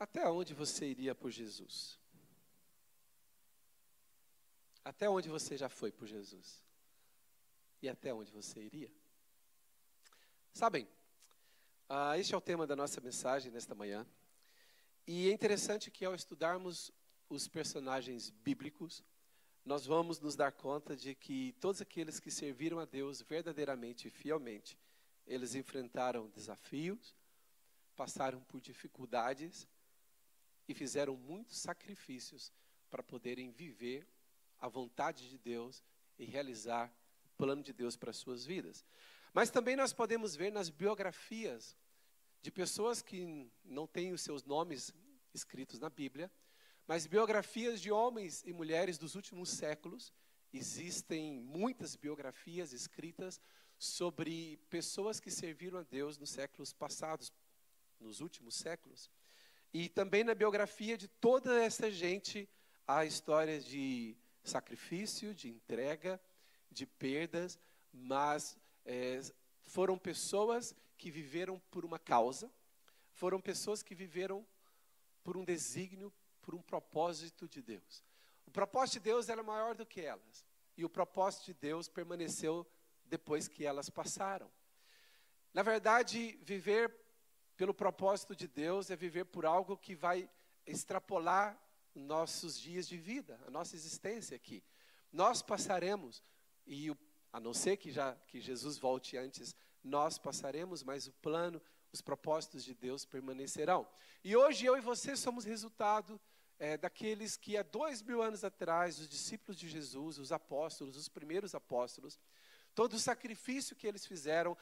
Até onde você iria por Jesus? Até onde você já foi por Jesus? E até onde você iria? Sabem, ah, este é o tema da nossa mensagem nesta manhã. E é interessante que ao estudarmos os personagens bíblicos, nós vamos nos dar conta de que todos aqueles que serviram a Deus verdadeiramente e fielmente, eles enfrentaram desafios, passaram por dificuldades e fizeram muitos sacrifícios para poderem viver a vontade de Deus e realizar o plano de Deus para as suas vidas. Mas também nós podemos ver nas biografias de pessoas que não têm os seus nomes escritos na Bíblia, mas biografias de homens e mulheres dos últimos séculos. Existem muitas biografias escritas sobre pessoas que serviram a Deus nos séculos passados, nos últimos séculos. E também na biografia de toda essa gente há histórias de sacrifício, de entrega, de perdas, mas é, foram pessoas que viveram por uma causa, foram pessoas que viveram por um desígnio, por um propósito de Deus. O propósito de Deus era maior do que elas, e o propósito de Deus permaneceu depois que elas passaram. Na verdade, viver pelo propósito de Deus é viver por algo que vai extrapolar nossos dias de vida, a nossa existência aqui. Nós passaremos, e a não ser que, já, que Jesus volte antes, nós passaremos, mas o plano, os propósitos de Deus permanecerão. E hoje eu e você somos resultado é, daqueles que há dois mil anos atrás, os discípulos de Jesus, os apóstolos, os primeiros apóstolos, todo o sacrifício que eles fizeram,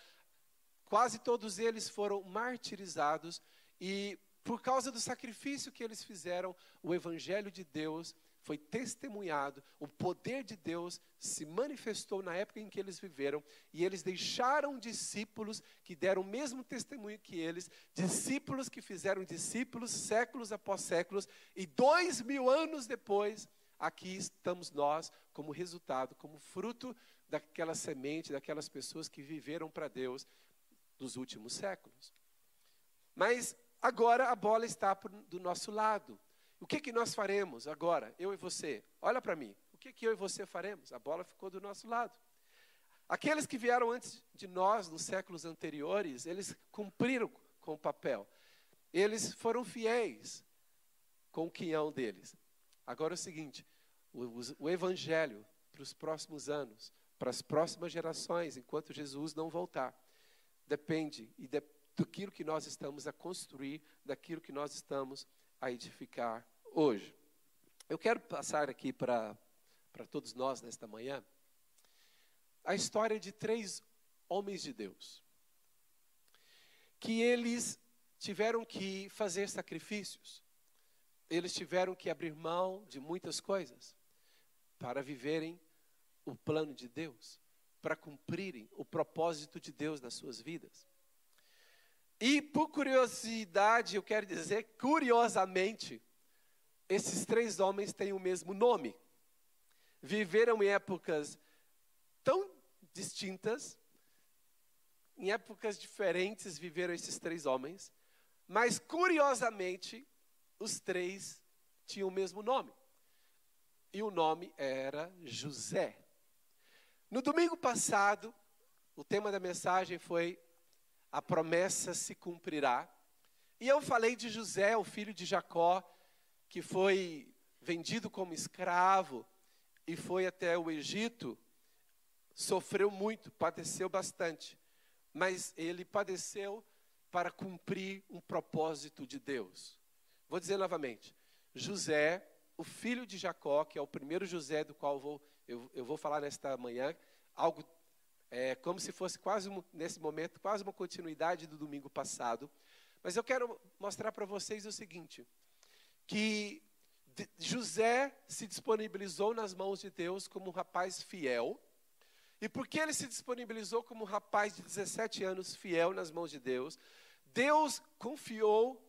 quase todos eles foram martirizados e por causa do sacrifício que eles fizeram, o Evangelho de Deus foi testemunhado, o poder de Deus se manifestou na época em que eles viveram, e eles deixaram discípulos que deram o mesmo testemunho que eles, discípulos que fizeram discípulos séculos após séculos, e dois mil anos depois, aqui estamos nós, como resultado, como fruto daquela semente, daquelas pessoas que viveram para Deus nos últimos séculos. Mas Agora a bola está do nosso lado. O que, que nós faremos agora, eu e você? Olha para mim. O que, que eu e você faremos? A bola ficou do nosso lado. Aqueles que vieram antes de nós, nos séculos anteriores, eles cumpriram com o papel. Eles foram fiéis com o quinhão deles. Agora é o seguinte: o, o evangelho para os próximos anos, para as próximas gerações, enquanto Jesus não voltar, depende e depende daquilo que nós estamos a construir, daquilo que nós estamos a edificar hoje. Eu quero passar aqui para todos nós nesta manhã a história de três homens de Deus, que eles tiveram que fazer sacrifícios, eles tiveram que abrir mão de muitas coisas para viverem o plano de Deus, para cumprirem o propósito de Deus nas suas vidas. E por curiosidade, eu quero dizer, curiosamente, esses três homens têm o mesmo nome. Viveram em épocas tão distintas, em épocas diferentes viveram esses três homens, mas curiosamente, os três tinham o mesmo nome. E o nome era José. No domingo passado, o tema da mensagem foi a promessa se cumprirá. E eu falei de José, o filho de Jacó, que foi vendido como escravo e foi até o Egito, sofreu muito, padeceu bastante, mas ele padeceu para cumprir um propósito de Deus. Vou dizer novamente: José, o filho de Jacó, que é o primeiro José do qual vou, eu, eu vou falar nesta manhã, algo é como se fosse quase, nesse momento, quase uma continuidade do domingo passado. Mas eu quero mostrar para vocês o seguinte: que José se disponibilizou nas mãos de Deus como um rapaz fiel. E porque ele se disponibilizou como um rapaz de 17 anos fiel nas mãos de Deus, Deus confiou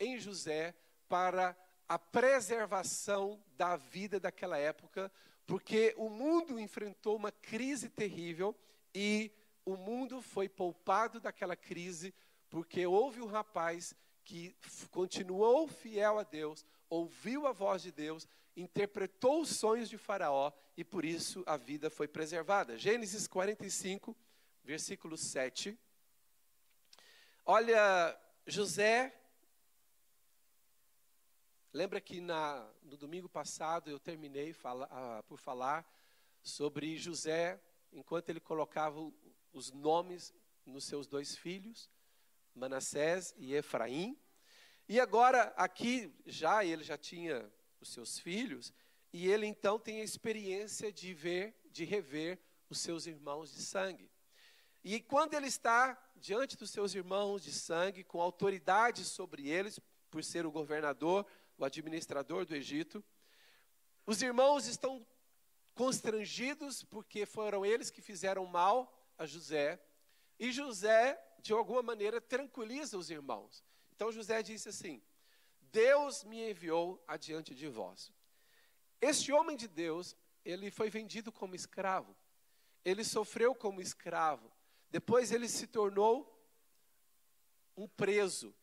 em José para a preservação da vida daquela época, porque o mundo enfrentou uma crise terrível e o mundo foi poupado daquela crise porque houve um rapaz que continuou fiel a Deus, ouviu a voz de Deus, interpretou os sonhos de Faraó e por isso a vida foi preservada. Gênesis 45, versículo 7. Olha, José. Lembra que na, no domingo passado eu terminei fala, uh, por falar sobre José, enquanto ele colocava os nomes nos seus dois filhos, Manassés e Efraim. E agora, aqui, já ele já tinha os seus filhos, e ele então tem a experiência de ver, de rever os seus irmãos de sangue. E quando ele está diante dos seus irmãos de sangue, com autoridade sobre eles, por ser o governador, o administrador do Egito, os irmãos estão constrangidos porque foram eles que fizeram mal a José, e José, de alguma maneira, tranquiliza os irmãos. Então José disse assim: Deus me enviou adiante de vós. Este homem de Deus, ele foi vendido como escravo. Ele sofreu como escravo. Depois ele se tornou um preso.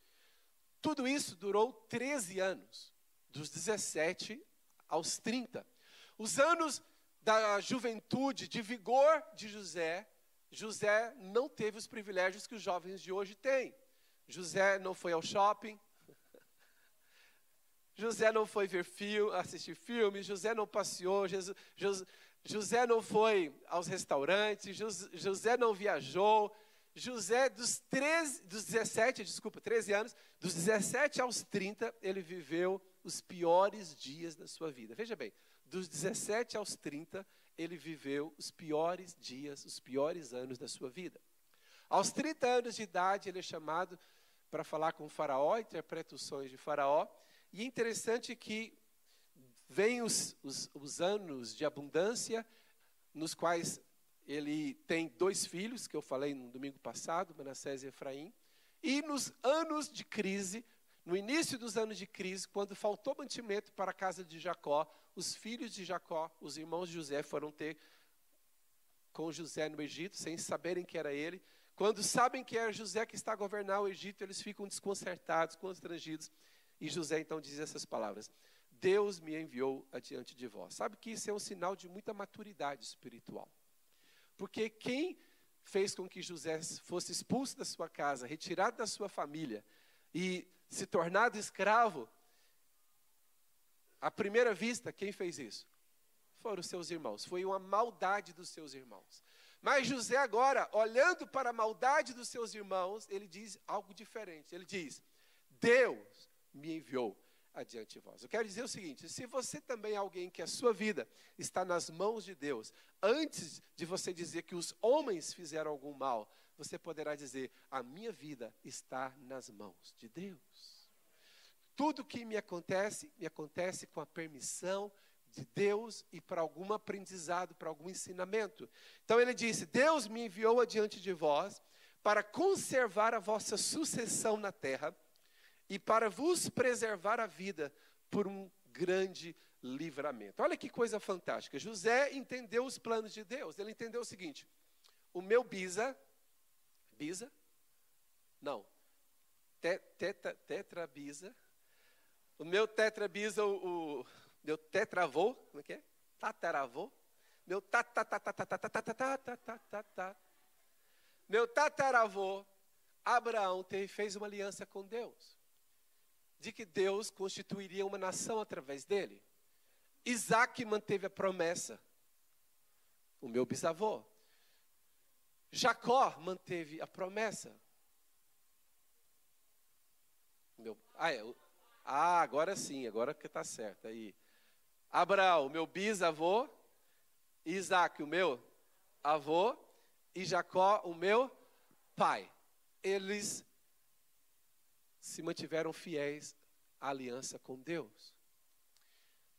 Tudo isso durou 13 anos, dos 17 aos 30. Os anos da juventude, de vigor de José, José não teve os privilégios que os jovens de hoje têm. José não foi ao shopping, José não foi ver filme, assistir filmes, José não passeou, Jesus, José não foi aos restaurantes, José não viajou. José, dos, 13, dos 17, desculpa, 13 anos, dos 17 aos 30, ele viveu os piores dias da sua vida. Veja bem, dos 17 aos 30, ele viveu os piores dias, os piores anos da sua vida. Aos 30 anos de idade, ele é chamado para falar com o faraó, interpreta os sonhos de faraó, e é interessante que vem os, os, os anos de abundância, nos quais ele tem dois filhos, que eu falei no domingo passado, Manassés e Efraim, e nos anos de crise, no início dos anos de crise, quando faltou mantimento para a casa de Jacó, os filhos de Jacó, os irmãos de José, foram ter com José no Egito, sem saberem que era ele. Quando sabem que é José que está a governar o Egito, eles ficam desconcertados, constrangidos. E José então diz essas palavras: Deus me enviou adiante de vós. Sabe que isso é um sinal de muita maturidade espiritual. Porque quem fez com que José fosse expulso da sua casa, retirado da sua família e se tornado escravo, à primeira vista, quem fez isso? Foram os seus irmãos. Foi uma maldade dos seus irmãos. Mas José, agora, olhando para a maldade dos seus irmãos, ele diz algo diferente. Ele diz: Deus me enviou adiante de vós. Eu quero dizer o seguinte: se você também é alguém que a sua vida está nas mãos de Deus, antes de você dizer que os homens fizeram algum mal, você poderá dizer: a minha vida está nas mãos de Deus. Tudo que me acontece, me acontece com a permissão de Deus e para algum aprendizado, para algum ensinamento. Então ele disse: Deus me enviou adiante de vós para conservar a vossa sucessão na terra e para vos preservar a vida por um grande livramento. Olha que coisa fantástica. José entendeu os planos de Deus. Ele entendeu o seguinte: o meu bisa, bisa? Não. Te, teta, tetrabisa. O meu tetrabisa, o, o meu tetravô, como é que é? Tataravô. Meu tatatatatatatatatatatata. Meu tataravô, Abraão teve, fez uma aliança com Deus de que Deus constituiria uma nação através dele. Isaac manteve a promessa, o meu bisavô. Jacó manteve a promessa. Meu, ah, é, ah, agora sim, agora que está certo. Aí. Abraão, meu bisavô. Isaac, o meu avô. E Jacó, o meu pai. Eles se mantiveram fiéis à aliança com Deus.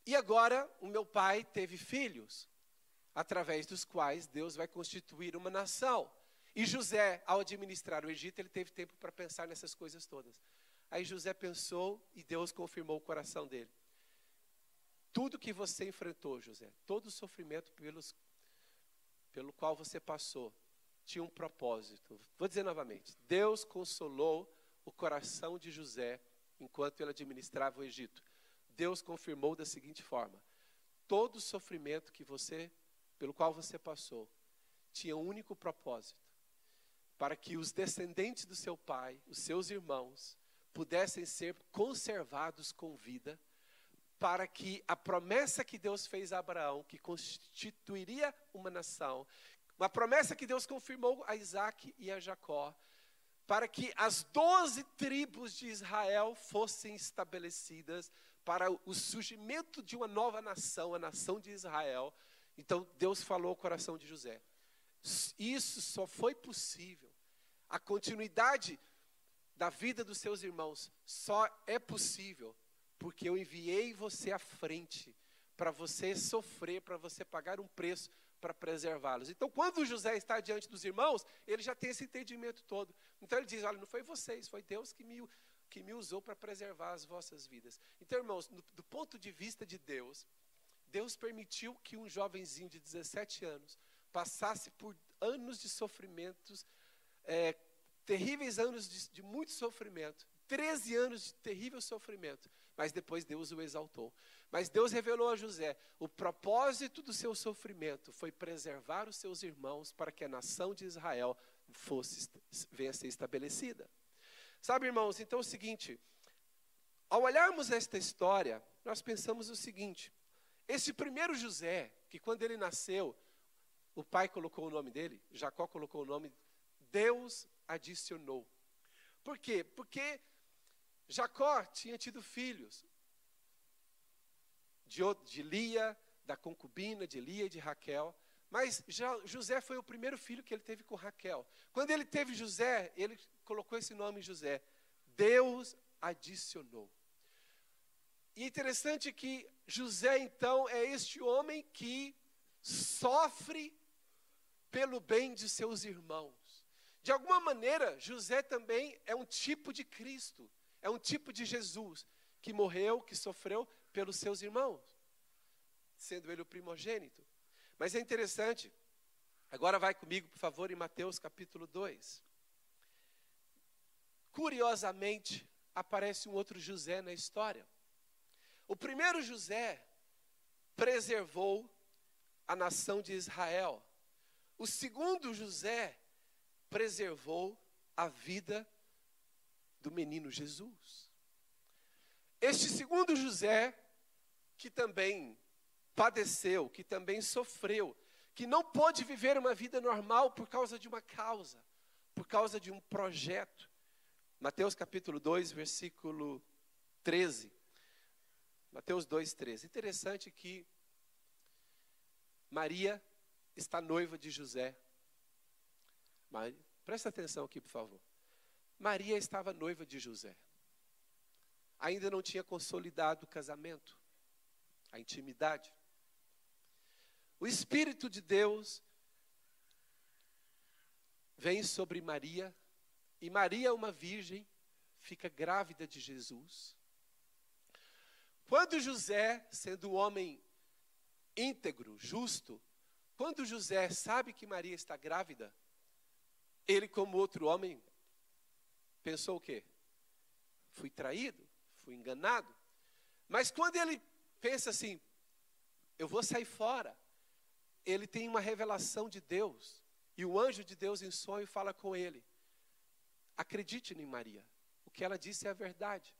E agora, o meu pai teve filhos, através dos quais Deus vai constituir uma nação. E José, ao administrar o Egito, ele teve tempo para pensar nessas coisas todas. Aí José pensou e Deus confirmou o coração dele. Tudo que você enfrentou, José, todo o sofrimento pelos, pelo qual você passou, tinha um propósito. Vou dizer novamente: Deus consolou o coração de José enquanto ele administrava o Egito. Deus confirmou da seguinte forma: todo sofrimento que você, pelo qual você passou, tinha um único propósito: para que os descendentes do seu pai, os seus irmãos, pudessem ser conservados com vida, para que a promessa que Deus fez a Abraão, que constituiria uma nação, uma promessa que Deus confirmou a Isaac e a Jacó, para que as doze tribos de Israel fossem estabelecidas para o surgimento de uma nova nação, a nação de Israel. Então Deus falou ao coração de José. Isso só foi possível. A continuidade da vida dos seus irmãos só é possível porque eu enviei você à frente para você sofrer, para você pagar um preço para preservá-los. Então, quando José está diante dos irmãos, ele já tem esse entendimento todo. Então, ele diz: Olha, não foi vocês, foi Deus que me, que me usou para preservar as vossas vidas. Então, irmãos, no, do ponto de vista de Deus, Deus permitiu que um jovenzinho de 17 anos passasse por anos de sofrimentos, é, terríveis anos de, de muito sofrimento, 13 anos de terrível sofrimento, mas depois Deus o exaltou. Mas Deus revelou a José: o propósito do seu sofrimento foi preservar os seus irmãos para que a nação de Israel fosse venha a ser estabelecida. Sabe, irmãos, então é o seguinte, ao olharmos esta história, nós pensamos o seguinte: esse primeiro José, que quando ele nasceu, o pai colocou o nome dele, Jacó colocou o nome, Deus adicionou. Por quê? Porque Jacó tinha tido filhos de, de Lia, da concubina de Lia e de Raquel. Mas José foi o primeiro filho que ele teve com Raquel. Quando ele teve José, ele colocou esse nome José. Deus adicionou. E interessante que José, então, é este homem que sofre pelo bem de seus irmãos. De alguma maneira, José também é um tipo de Cristo. É um tipo de Jesus que morreu, que sofreu pelos seus irmãos, sendo ele o primogênito. Mas é interessante, agora vai comigo, por favor, em Mateus capítulo 2. Curiosamente, aparece um outro José na história. O primeiro José preservou a nação de Israel. O segundo José preservou a vida do menino Jesus. Este segundo José, que também padeceu, que também sofreu, que não pôde viver uma vida normal por causa de uma causa, por causa de um projeto. Mateus capítulo 2, versículo 13. Mateus 2, 13. Interessante que Maria está noiva de José. Maria, presta atenção aqui, por favor. Maria estava noiva de José. Ainda não tinha consolidado o casamento, a intimidade. O Espírito de Deus vem sobre Maria, e Maria, uma virgem, fica grávida de Jesus. Quando José, sendo um homem íntegro, justo, quando José sabe que Maria está grávida, ele, como outro homem, pensou o quê? Fui traído, fui enganado. Mas quando ele pensa assim, eu vou sair fora, ele tem uma revelação de Deus. E o anjo de Deus em sonho fala com ele: Acredite em Maria. O que ela disse é a verdade.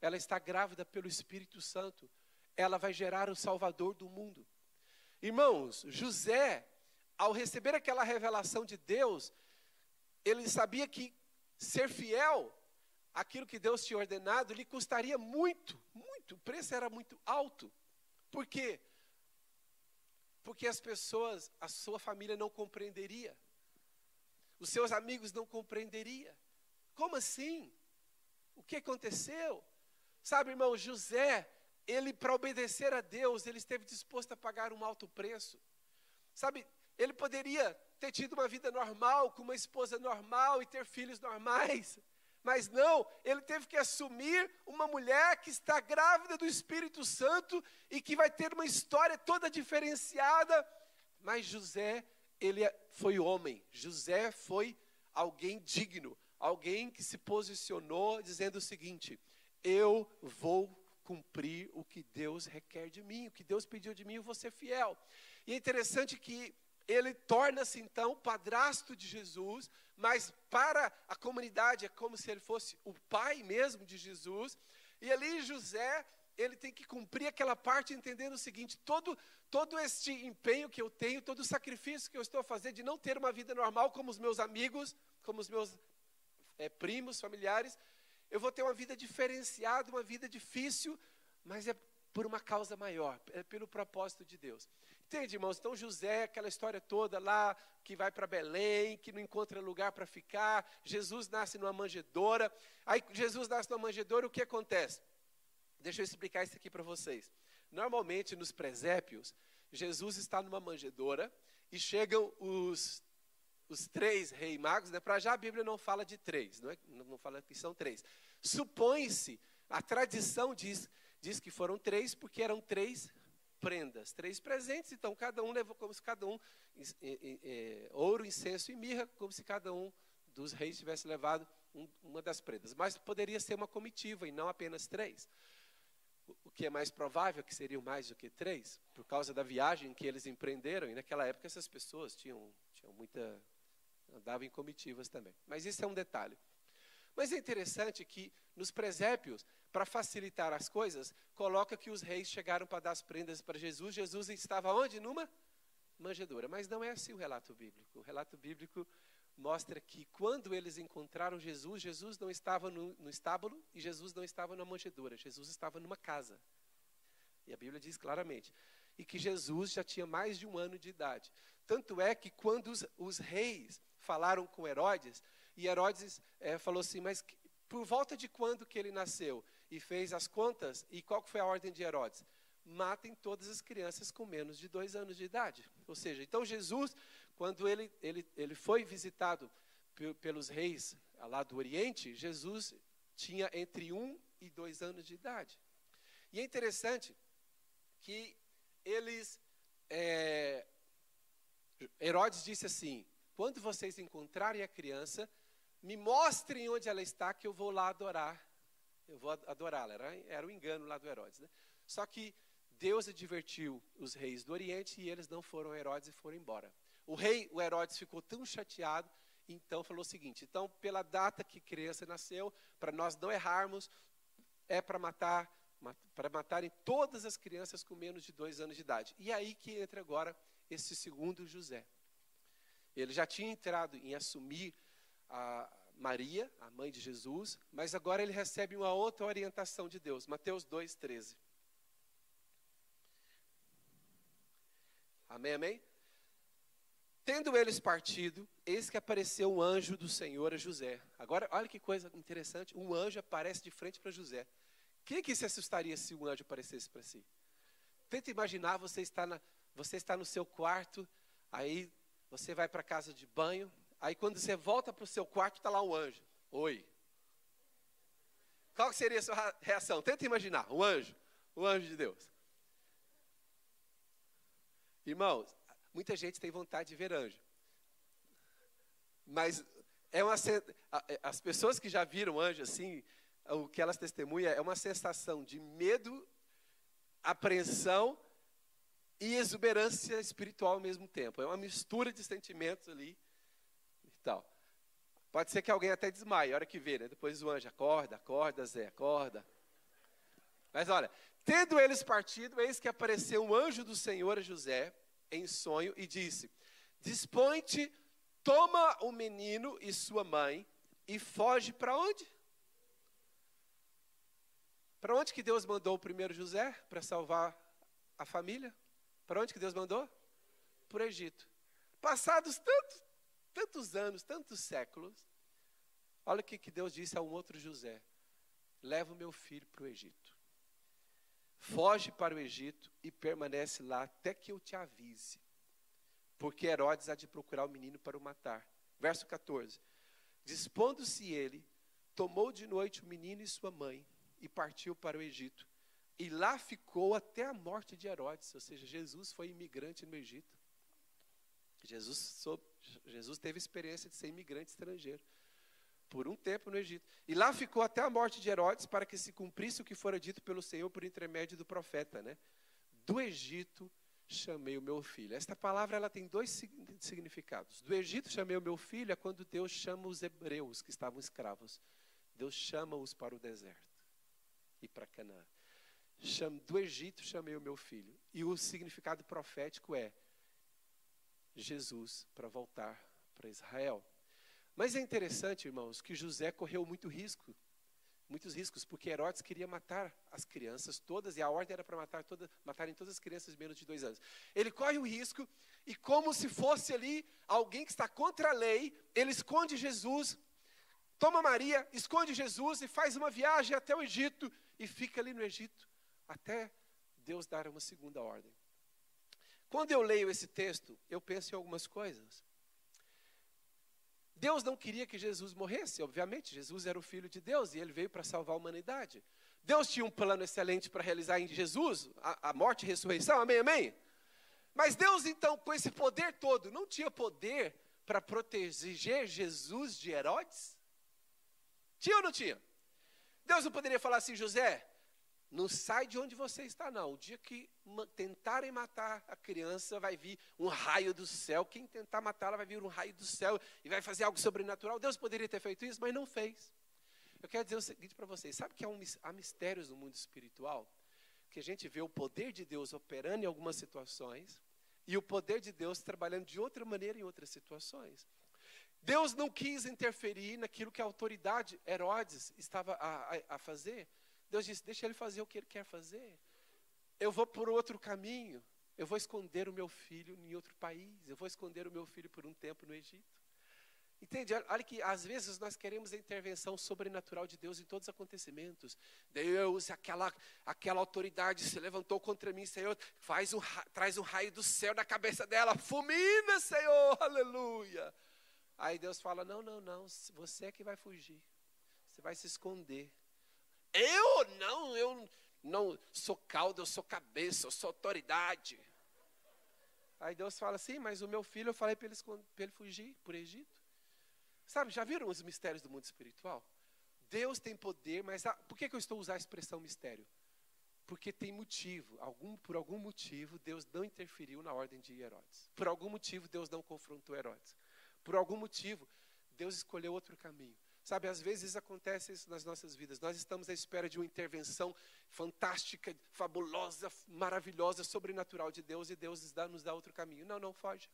Ela está grávida pelo Espírito Santo. Ela vai gerar o Salvador do mundo. Irmãos, José, ao receber aquela revelação de Deus, ele sabia que ser fiel àquilo que Deus tinha ordenado lhe custaria muito, muito. O preço era muito alto. Por quê? Porque as pessoas, a sua família não compreenderia. Os seus amigos não compreenderiam. Como assim? O que aconteceu? Sabe, irmão, José, ele para obedecer a Deus, ele esteve disposto a pagar um alto preço. Sabe, ele poderia ter tido uma vida normal, com uma esposa normal e ter filhos normais. Mas não, ele teve que assumir uma mulher que está grávida do Espírito Santo e que vai ter uma história toda diferenciada. Mas José, ele foi homem, José foi alguém digno, alguém que se posicionou dizendo o seguinte: eu vou cumprir o que Deus requer de mim, o que Deus pediu de mim, eu vou ser fiel. E é interessante que ele torna-se então padrasto de Jesus, mas para a comunidade é como se ele fosse o pai mesmo de Jesus. E ali José, ele tem que cumprir aquela parte entendendo o seguinte: todo todo este empenho que eu tenho, todo o sacrifício que eu estou a fazer de não ter uma vida normal como os meus amigos, como os meus é, primos, familiares, eu vou ter uma vida diferenciada, uma vida difícil, mas é por uma causa maior, é pelo propósito de Deus. Entende, irmãos? Então José, aquela história toda lá, que vai para Belém, que não encontra lugar para ficar, Jesus nasce numa manjedoura. Aí Jesus nasce numa manjedoura, o que acontece? Deixa eu explicar isso aqui para vocês. Normalmente nos presépios, Jesus está numa manjedoura e chegam os, os três reis magos, né? para já a Bíblia não fala de três, não, é? não fala que são três. Supõe-se, a tradição diz, diz que foram três, porque eram três prendas, três presentes, então cada um levou como se cada um, ouro, incenso e mirra, como se cada um dos reis tivesse levado um, uma das prendas. Mas poderia ser uma comitiva e não apenas três o que é mais provável que seriam mais do que três, por causa da viagem que eles empreenderam, e naquela época essas pessoas tinham, tinham muita. andavam em comitivas também. Mas isso é um detalhe. Mas é interessante que nos presépios, para facilitar as coisas, coloca que os reis chegaram para dar as prendas para Jesus. Jesus estava onde? Numa manjedoura. Mas não é assim o relato bíblico. O relato bíblico mostra que quando eles encontraram Jesus, Jesus não estava no, no estábulo e Jesus não estava na manjedoura, Jesus estava numa casa. E a Bíblia diz claramente. E que Jesus já tinha mais de um ano de idade. Tanto é que quando os, os reis falaram com Herodes, e Herodes é, falou assim, mas por volta de quando que ele nasceu? E fez as contas, e qual foi a ordem de Herodes? Matem todas as crianças com menos de dois anos de idade. Ou seja, então Jesus quando ele, ele, ele foi visitado pelos reis lá do Oriente, Jesus tinha entre um e dois anos de idade. E é interessante que eles. É, Herodes disse assim: quando vocês encontrarem a criança, me mostrem onde ela está, que eu vou lá adorar. Eu vou adorá-la. Era, era o engano lá do Herodes. Né? Só que Deus advertiu os reis do Oriente e eles não foram Herodes e foram embora. O rei, o Herodes, ficou tão chateado, então falou o seguinte: então, pela data que criança nasceu, para nós não errarmos, é para matar, para matarem todas as crianças com menos de dois anos de idade. E aí que entra agora esse segundo José. Ele já tinha entrado em assumir a Maria, a mãe de Jesus, mas agora ele recebe uma outra orientação de Deus. Mateus 2,13. Amém, amém? Tendo eles partido, eis que apareceu um anjo do Senhor a José. Agora, olha que coisa interessante, um anjo aparece de frente para José. Quem que se assustaria se um anjo aparecesse para si? Tenta imaginar, você está, na, você está no seu quarto, aí você vai para a casa de banho, aí quando você volta para o seu quarto, está lá um anjo. Oi. Qual seria a sua reação? Tenta imaginar, um anjo, um anjo de Deus. Irmãos, Muita gente tem vontade de ver anjo. Mas é uma é, as pessoas que já viram anjo assim, o que elas testemunham é uma sensação de medo, apreensão e exuberância espiritual ao mesmo tempo. É uma mistura de sentimentos ali tal. Pode ser que alguém até desmaie, a hora que vê, né? Depois o anjo acorda, acorda, Zé, acorda. Mas olha, tendo eles partido, eis que apareceu um anjo do Senhor a José, em sonho e disse: Dispõe-te, toma o menino e sua mãe e foge para onde? Para onde que Deus mandou o primeiro José para salvar a família? Para onde que Deus mandou? Para o Egito. Passados tantos, tantos anos, tantos séculos, olha o que, que Deus disse a um outro José: Leva o meu filho para o Egito. Foge para o Egito e permanece lá até que eu te avise. Porque Herodes há de procurar o menino para o matar. Verso 14. Dispondo-se ele, tomou de noite o menino e sua mãe e partiu para o Egito. E lá ficou até a morte de Herodes, ou seja, Jesus foi imigrante no Egito. Jesus, soube, Jesus teve experiência de ser imigrante estrangeiro. por um tempo no Egito. E lá ficou até a morte de Herodes, para que se cumprisse o que fora dito pelo Senhor por intermédio do profeta, né? Do Egito chamei o meu filho. Esta palavra ela tem dois significados. Do Egito chamei o meu filho é quando Deus chama os hebreus que estavam escravos. Deus chama-os para o deserto e para Canaã. Do Egito chamei o meu filho. E o significado profético é Jesus para voltar para Israel. Mas é interessante, irmãos, que José correu muito risco, muitos riscos, porque Herodes queria matar as crianças todas, e a ordem era para matar toda, matarem todas as crianças de menos de dois anos. Ele corre o risco, e como se fosse ali alguém que está contra a lei, ele esconde Jesus, toma Maria, esconde Jesus e faz uma viagem até o Egito, e fica ali no Egito, até Deus dar uma segunda ordem. Quando eu leio esse texto, eu penso em algumas coisas. Deus não queria que Jesus morresse, obviamente, Jesus era o Filho de Deus e ele veio para salvar a humanidade. Deus tinha um plano excelente para realizar em Jesus, a, a, morte e ressurreição, amém, amém? Mas Deus, então, com esse poder todo, não tinha poder para proteger Jesus de Herodes? Tinha ou não tinha? Deus não poderia falar assim, José, não sai de onde você está, não. O dia que tentarem matar a criança, vai vir um raio do céu. Quem tentar matá-la vai vir um raio do céu e vai fazer algo sobrenatural. Deus poderia ter feito isso, mas não fez. Eu quero dizer o seguinte para vocês: sabe que há, um, há mistérios no mundo espiritual? Que a gente vê o poder de Deus operando em algumas situações e o poder de Deus trabalhando de outra maneira em outras situações. Deus não quis interferir naquilo que a autoridade Herodes estava a, a, a fazer. Deus disse: Deixa ele fazer o que ele quer fazer. Eu vou por outro caminho. Eu vou esconder o meu filho em outro país. Eu vou esconder o meu filho por um tempo no Egito. Entende? Olha que às vezes nós queremos a intervenção sobrenatural de Deus em todos os acontecimentos. Deus, aquela, aquela autoridade se levantou contra mim, Senhor, faz um, traz um raio do céu na cabeça dela, fulmina, Senhor, aleluia. Aí Deus fala: Não, não, não, você é que vai fugir, você vai se esconder. Eu não, eu não sou cauda, eu sou cabeça, eu sou autoridade. Aí Deus fala assim, mas o meu filho eu falei para ele, ele fugir por Egito. Sabe, já viram os mistérios do mundo espiritual? Deus tem poder, mas a, por que, que eu estou usando a expressão mistério? Porque tem motivo, algum, por algum motivo Deus não interferiu na ordem de Herodes. Por algum motivo Deus não confrontou Herodes. Por algum motivo Deus escolheu outro caminho. Sabe, às vezes acontece isso nas nossas vidas. Nós estamos à espera de uma intervenção fantástica, fabulosa, maravilhosa, sobrenatural de Deus e Deus nos dá, outro caminho. Não, não foge.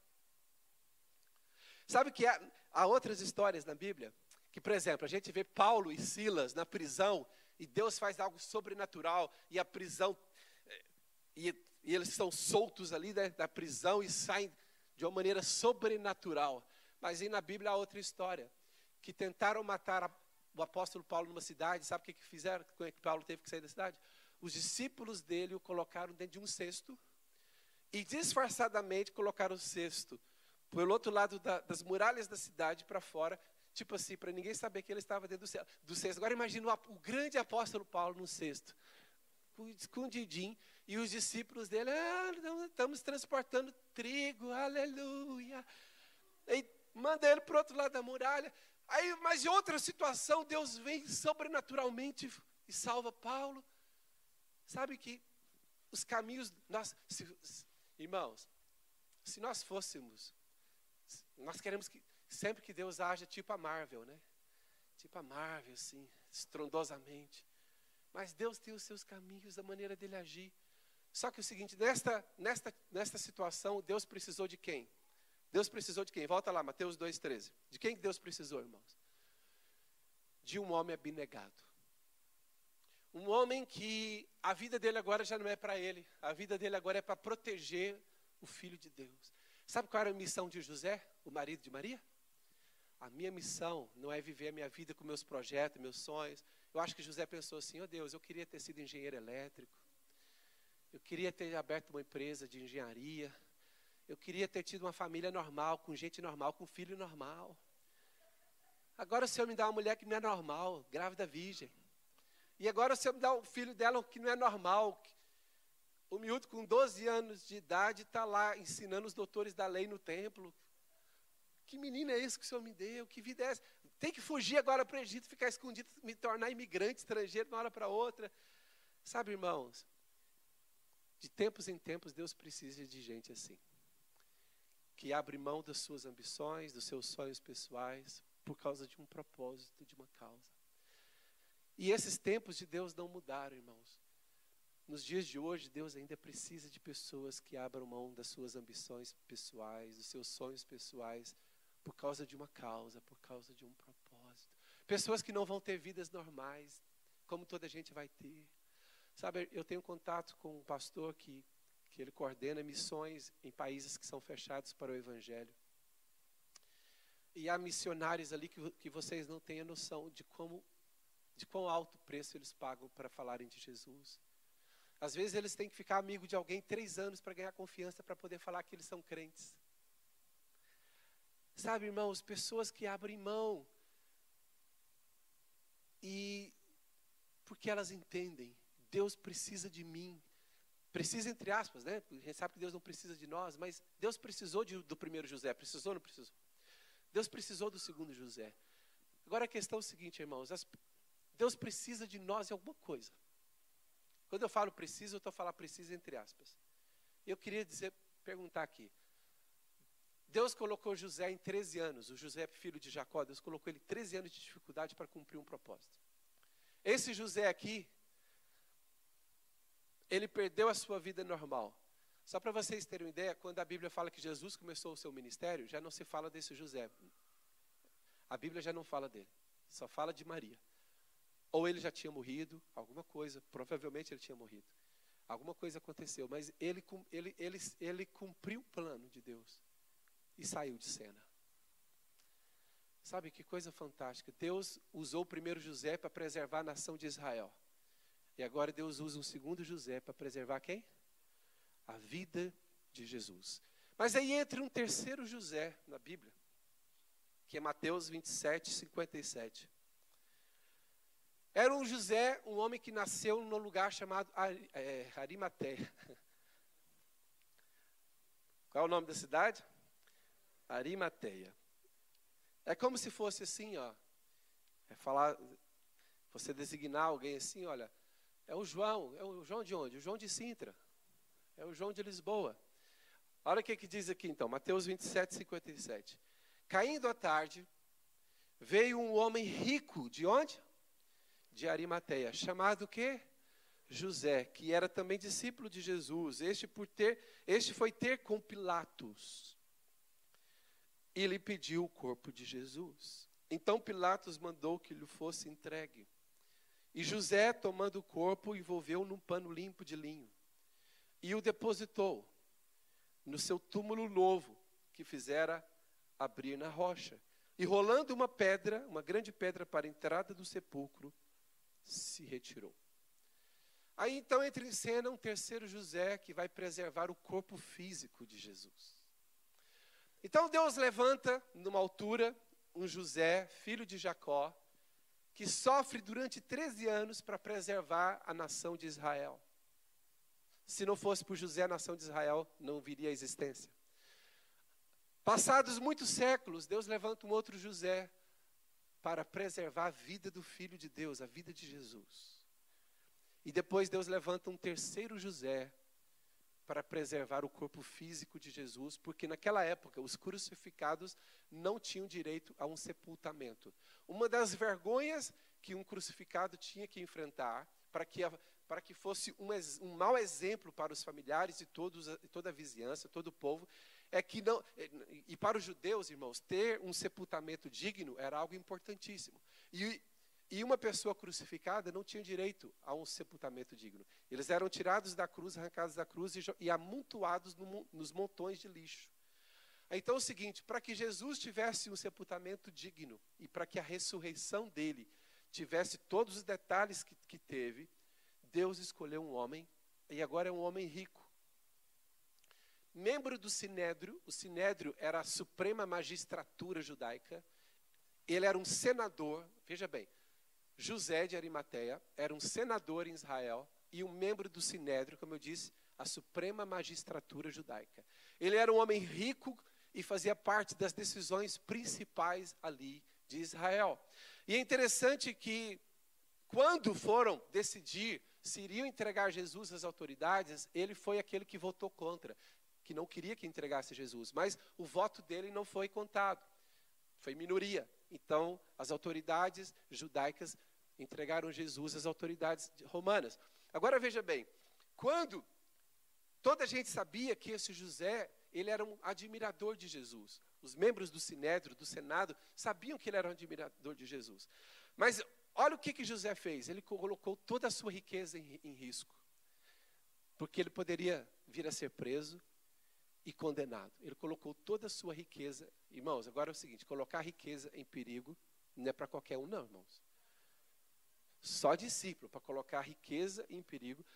Sabe que há, há outras histórias na Bíblia que, por exemplo, a gente vê Paulo e Silas na prisão e Deus faz algo sobrenatural e a prisão eh, e, e eles estão soltos ali né, da prisão e saem de uma maneira sobrenatural. Mas aí na Bíblia há outra história que tentaram matar a, o apóstolo Paulo numa cidade, sabe o que, que fizeram? Como é que Paulo teve que sair da cidade? Os discípulos dele o colocaram dentro de um cesto e disfarçadamente colocaram o cesto pelo outro lado da, das muralhas da cidade para fora, tipo assim, para ninguém saber que ele estava dentro do, cesto. Agora imagina o, o, grande apóstolo Paulo no cesto, escondidinho, e os discípulos dele, ah, estamos transportando trigo, aleluia. E manda ele para o outro lado da muralha. Aí, mas em outra situação, Deus vem sobrenaturalmente e salva Paulo. Sabe que os caminhos, nós, se, irmãos, se nós fôssemos, nós queremos que sempre que Deus haja tipo a Marvel, né? Tipo a Marvel, assim, estrondosamente. Mas Deus tem os seus caminhos, a maneira dele agir. Só que o seguinte, nesta, nesta, nesta situação, Deus precisou de quem? Deus precisou de quem? Volta lá, Mateus 2,13. De quem Deus precisou, irmãos? De um homem abnegado. Um homem que a vida dele agora já não é para ele, a vida dele agora é para proteger o filho de Deus. Sabe qual era a missão de José, o marido de Maria? A minha missão não é viver a minha vida com meus projetos, meus sonhos. Eu acho que José pensou assim: oh Deus, eu queria ter sido engenheiro elétrico, eu queria ter aberto uma empresa de engenharia, eu queria ter tido uma família normal, com gente normal, com filho normal. Agora o Senhor me dá uma mulher que não é normal, grávida virgem. E agora o Senhor me dá um filho dela que não é normal. O miúdo com 12 anos de idade está lá ensinando os doutores da lei no templo. Que menino é esse que o Senhor me deu? Que vida é essa? Tem que fugir agora para o Egito, ficar escondido, me tornar imigrante, estrangeiro de uma hora para outra. Sabe, irmãos, de tempos em tempos Deus precisa de gente assim. Que abre mão das suas ambições, dos seus sonhos pessoais, por causa de um propósito, de uma causa. E esses tempos de Deus não mudaram, irmãos. Nos dias de hoje, Deus ainda precisa de pessoas que abram mão das suas ambições pessoais, dos seus sonhos pessoais, por causa de uma causa, por causa de um propósito. Pessoas que não vão ter vidas normais, como toda gente vai ter. Sabe, eu tenho contato com um pastor que, que ele coordena missões em países que são fechados para o Evangelho. E há missionários ali que, que vocês não têm a noção de como, de quão alto preço eles pagam para falarem de Jesus. Às vezes eles têm que ficar amigo de alguém três anos para ganhar confiança para poder falar que eles são crentes. Sabe, irmãos, pessoas que abrem mão e porque elas entendem, Deus precisa de mim. Precisa entre aspas, né? A gente sabe que Deus não precisa de nós, mas Deus precisou de, do primeiro José, precisou ou não precisou? Deus precisou do segundo José. Agora a questão é o seguinte, irmãos, as, Deus precisa de nós em alguma coisa. Quando eu falo preciso, eu estou falando preciso entre aspas. Eu queria dizer, perguntar aqui. Deus colocou José em 13 anos, o José filho de Jacó, Deus colocou ele 13 anos de dificuldade para cumprir um propósito. Esse José aqui, ele perdeu a sua vida normal. Só para vocês terem uma ideia, quando a Bíblia fala que Jesus começou o seu ministério, já não se fala desse José. A Bíblia já não fala dele, só fala de Maria. Ou ele já tinha morrido, alguma coisa, provavelmente ele tinha morrido. Alguma coisa aconteceu, mas ele, ele, ele, ele cumpriu o plano de Deus e saiu de cena. Sabe que coisa fantástica? Deus usou primeiro José para preservar a nação de Israel. E agora Deus usa um segundo José para preservar quem? A vida de Jesus. Mas aí entra um terceiro José na Bíblia, que é Mateus 27, 57. Era um José, um homem que nasceu num lugar chamado é, Arimateia. Qual é o nome da cidade? Arimateia. É como se fosse assim, ó. É falar, você designar alguém assim, olha, é o João, é o João de onde? O João de Sintra. É o João de Lisboa. Olha o que, que diz aqui então, Mateus 27, 57. Caindo à tarde, veio um homem rico, de onde? de Arimateia, chamado que José, que era também discípulo de Jesus. Este por ter, este foi ter com Pilatos. E lhe pediu o corpo de Jesus. Então Pilatos mandou que lhe fosse entregue. E José, tomando o corpo, envolveu num pano limpo de linho e o depositou no seu túmulo novo que fizera abrir na rocha. E rolando uma pedra, uma grande pedra para a entrada do sepulcro, se retirou. Aí então entra em cena um terceiro José que vai preservar o corpo físico de Jesus. Então Deus levanta numa altura um José, filho de Jacó, que sofre durante 13 anos para preservar a nação de Israel. Se não fosse por José, a nação de Israel não viria à existência. Passados muitos séculos, Deus levanta um outro José para preservar a vida do Filho de Deus, a vida de Jesus. E depois Deus levanta um terceiro José para preservar o corpo físico de Jesus, porque naquela época os crucificados não tinham direito a um sepultamento. Uma das vergonhas que um crucificado tinha que enfrentar para que, para que fosse um, um mau exemplo para os familiares e todos, toda a vizinhança, todo o povo, é que não, e para os judeus, irmãos, ter um sepultamento digno era algo importantíssimo. E, e uma pessoa crucificada não tinha direito a um sepultamento digno. Eles eram tirados da cruz, arrancados da cruz e, e amontoados no, nos montões de lixo. Então é o seguinte: para que Jesus tivesse um sepultamento digno e para que a ressurreição dele tivesse todos os detalhes que, que teve, Deus escolheu um homem, e agora é um homem rico membro do Sinédrio, o Sinédrio era a suprema magistratura judaica, ele era um senador, veja bem, José de Arimateia era um senador em Israel e um membro do Sinédrio, como eu disse, a suprema magistratura judaica. Ele era um homem rico e fazia parte das decisões principais ali de Israel. E é interessante que, quando foram decidir se iriam entregar Jesus às autoridades, ele foi aquele que votou contra, que não queria que entregasse Jesus. Mas o voto dele não foi contado, foi minoria. Então, as autoridades judaicas entregaram Jesus às autoridades romanas. Agora veja bem, quando toda a gente sabia que esse José, ele era um admirador de Jesus. Os membros do Sinédrio, do Senado, sabiam que ele era um admirador de Jesus. Mas olha o que, que José fez. Ele colocou toda a sua riqueza em, em risco. Porque ele poderia vir a ser preso e condenado. Ele colocou toda a sua riqueza. Irmãos, agora é o seguinte: colocar riqueza em perigo não é para qualquer um, não, irmãos. Só discípulo, para colocar a riqueza em perigo.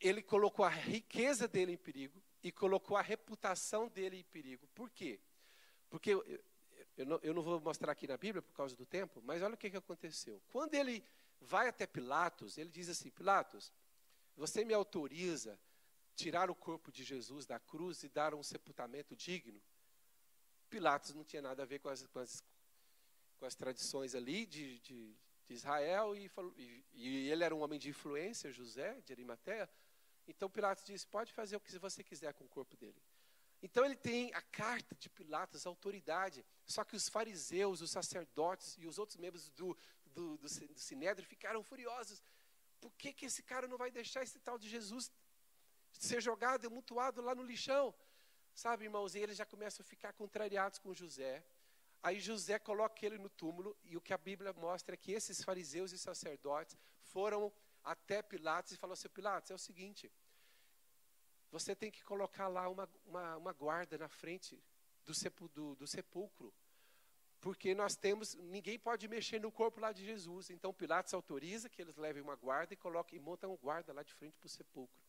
Ele colocou a riqueza dele em perigo e colocou a reputação dele em perigo. Por quê? Porque eu, eu, não, eu não vou mostrar aqui na Bíblia por causa do tempo, mas olha o que, que aconteceu. Quando ele vai até Pilatos, ele diz assim: Pilatos, você me autoriza tirar o corpo de Jesus da cruz e dar um sepultamento digno? Pilatos não tinha nada a ver com as, com as, com as tradições ali de, de, de Israel e, e, e, ele era um homem de influência, José de Arimateia. Então Pilatos disse: pode fazer o que você quiser com o corpo dele. Então ele tem a carta de Pilatos, a autoridade. Só que os fariseus, os sacerdotes e os outros membros do, do, do, do Sinédrio ficaram furiosos. Por que, que esse cara não vai deixar esse tal de Jesus ser jogado, mutuado lá no lixão? Sabe, irmãos, e eles já começam a ficar contrariados com José. Aí José coloca ele no túmulo, e o que a Bíblia mostra é que esses fariseus e sacerdotes foram até Pilatos e falou assim: Pilatos, é o seguinte, você tem que colocar lá uma, uma, uma guarda na frente do, sepu, do, do sepulcro. Porque nós temos, ninguém pode mexer no corpo lá de Jesus. Então Pilatos autoriza que eles levem uma guarda e coloquem e montam um guarda lá de frente para o sepulcro.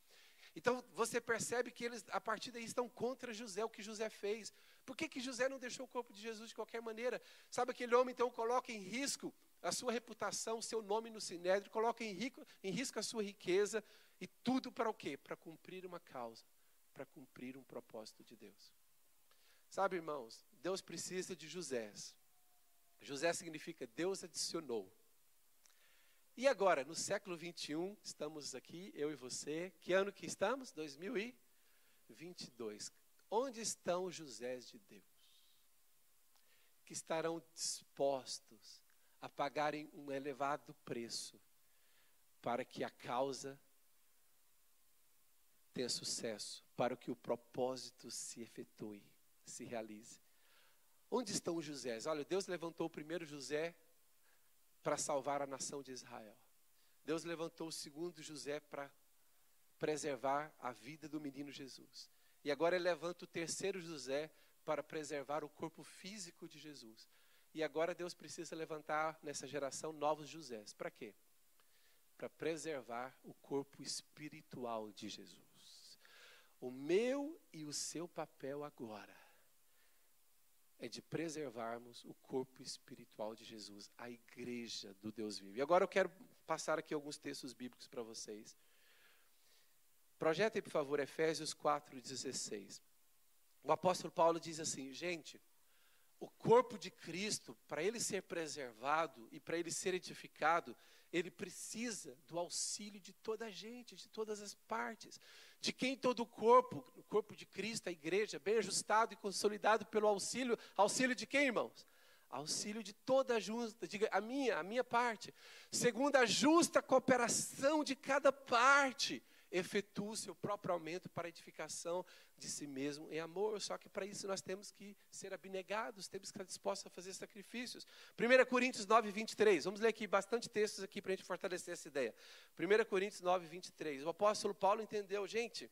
Então você percebe que eles, a partir daí, estão contra José, o que José fez. Por que, que José não deixou o corpo de Jesus de qualquer maneira? Sabe, aquele homem então coloca em risco a sua reputação, o seu nome no sinédrio, coloca em, rico, em risco a sua riqueza, e tudo para o quê? Para cumprir uma causa, para cumprir um propósito de Deus. Sabe, irmãos, Deus precisa de José. José significa Deus adicionou. E agora, no século 21, estamos aqui, eu e você. Que ano que estamos? 2022. Onde estão os Josés de Deus? Que estarão dispostos a pagarem um elevado preço para que a causa tenha sucesso, para que o propósito se efetue, se realize. Onde estão os Josés? Olha, Deus levantou o primeiro José para salvar a nação de Israel. Deus levantou o segundo José para preservar a vida do menino Jesus. E agora ele levanta o terceiro José para preservar o corpo físico de Jesus. E agora Deus precisa levantar nessa geração novos Josés. Para quê? Para preservar o corpo espiritual de Jesus. O meu e o seu papel agora é de preservarmos o corpo espiritual de Jesus, a igreja do Deus vivo. E agora eu quero passar aqui alguns textos bíblicos para vocês. Projetem, por favor, Efésios 4,16. O apóstolo Paulo diz assim: gente, o corpo de Cristo, para ele ser preservado e para ele ser edificado, ele precisa do auxílio de toda a gente, de todas as partes. De quem todo o corpo, o corpo de Cristo, a igreja, bem ajustado e consolidado pelo auxílio, auxílio de quem, irmãos? Auxílio de toda a justa, diga a minha, a minha parte. Segundo a justa cooperação de cada parte efetua o seu próprio aumento para a edificação de si mesmo em amor. Só que para isso nós temos que ser abnegados, temos que estar dispostos a fazer sacrifícios. 1 Coríntios 9, 23. Vamos ler aqui bastante textos aqui para a gente fortalecer essa ideia. 1 Coríntios 9, 23. O apóstolo Paulo entendeu, gente,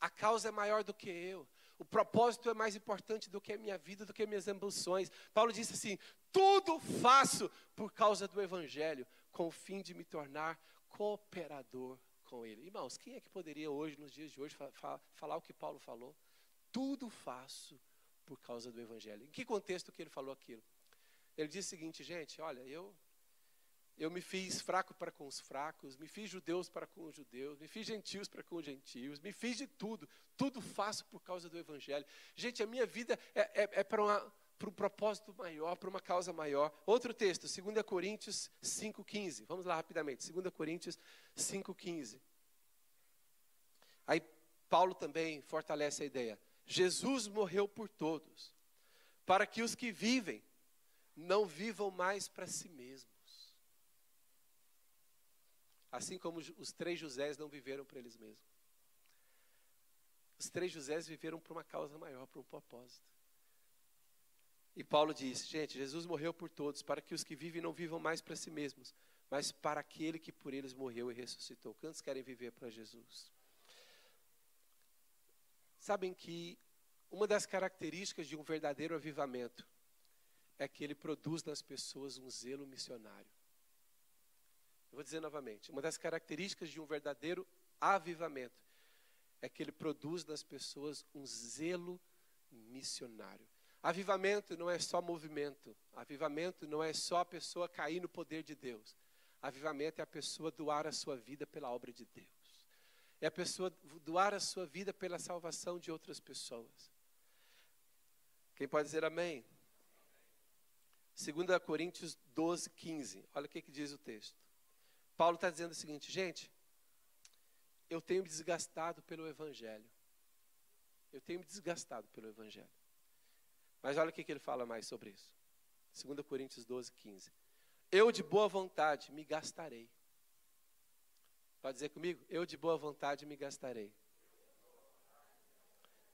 a causa é maior do que eu. O propósito é mais importante do que a minha vida, do que minhas ambições. Paulo disse assim: tudo faço por causa do Evangelho, com o fim de me tornar cooperador com ele. Irmãos, quem é que poderia hoje, nos dias de hoje, fa fa falar o que Paulo falou? Tudo faço por causa do Evangelho. Em que contexto que ele falou aquilo? Ele disse o seguinte, gente, olha, eu eu me fiz fraco para com os fracos, me fiz judeus para com os judeus, me fiz gentios para com os gentios, me fiz de tudo, tudo faço por causa do Evangelho. Gente, a minha vida é, é, é para uma para um propósito maior, para uma causa maior. Outro texto, 2 Coríntios 5,15. Vamos lá rapidamente. 2 Coríntios 5,15. Aí Paulo também fortalece a ideia. Jesus morreu por todos, para que os que vivem não vivam mais para si mesmos. Assim como os três Josés não viveram para eles mesmos. Os três Josés viveram por uma causa maior, por um propósito. E Paulo diz: gente, Jesus morreu por todos, para que os que vivem não vivam mais para si mesmos, mas para aquele que por eles morreu e ressuscitou. Quantos querem viver para Jesus? Sabem que uma das características de um verdadeiro avivamento é que ele produz nas pessoas um zelo missionário. Eu vou dizer novamente: uma das características de um verdadeiro avivamento é que ele produz nas pessoas um zelo missionário. Avivamento não é só movimento, avivamento não é só a pessoa cair no poder de Deus. Avivamento é a pessoa doar a sua vida pela obra de Deus. É a pessoa doar a sua vida pela salvação de outras pessoas. Quem pode dizer amém? 2 Coríntios 12, 15. Olha o que, que diz o texto. Paulo está dizendo o seguinte, gente, eu tenho me desgastado pelo Evangelho. Eu tenho me desgastado pelo Evangelho. Mas olha o que, ele fala mais sobre isso. 2 Coríntios 12, 15. Eu de boa vontade me gastarei. Pode dizer comigo? Eu de boa vontade me gastarei.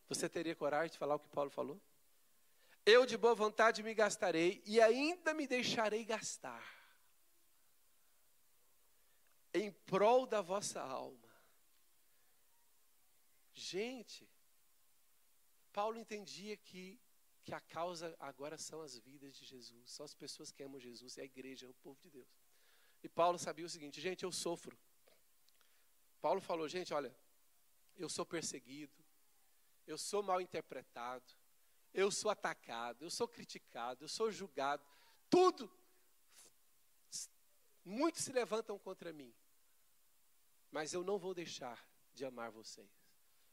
Você teria coragem de falar o que Paulo falou? Eu de boa vontade me gastarei e ainda me deixarei gastar em prol da vossa alma. Gente, Paulo entendia que, que a causa agora são as vidas de Jesus, são as pessoas que amam Jesus, é a igreja, é o povo de Deus. E Paulo sabia o seguinte: gente, eu sofro. Paulo falou, gente, olha, eu sou perseguido, eu sou mal interpretado, eu sou atacado, eu sou criticado, eu sou julgado, tudo. Muitos se levantam contra mim. Mas eu não vou deixar de amar vocês.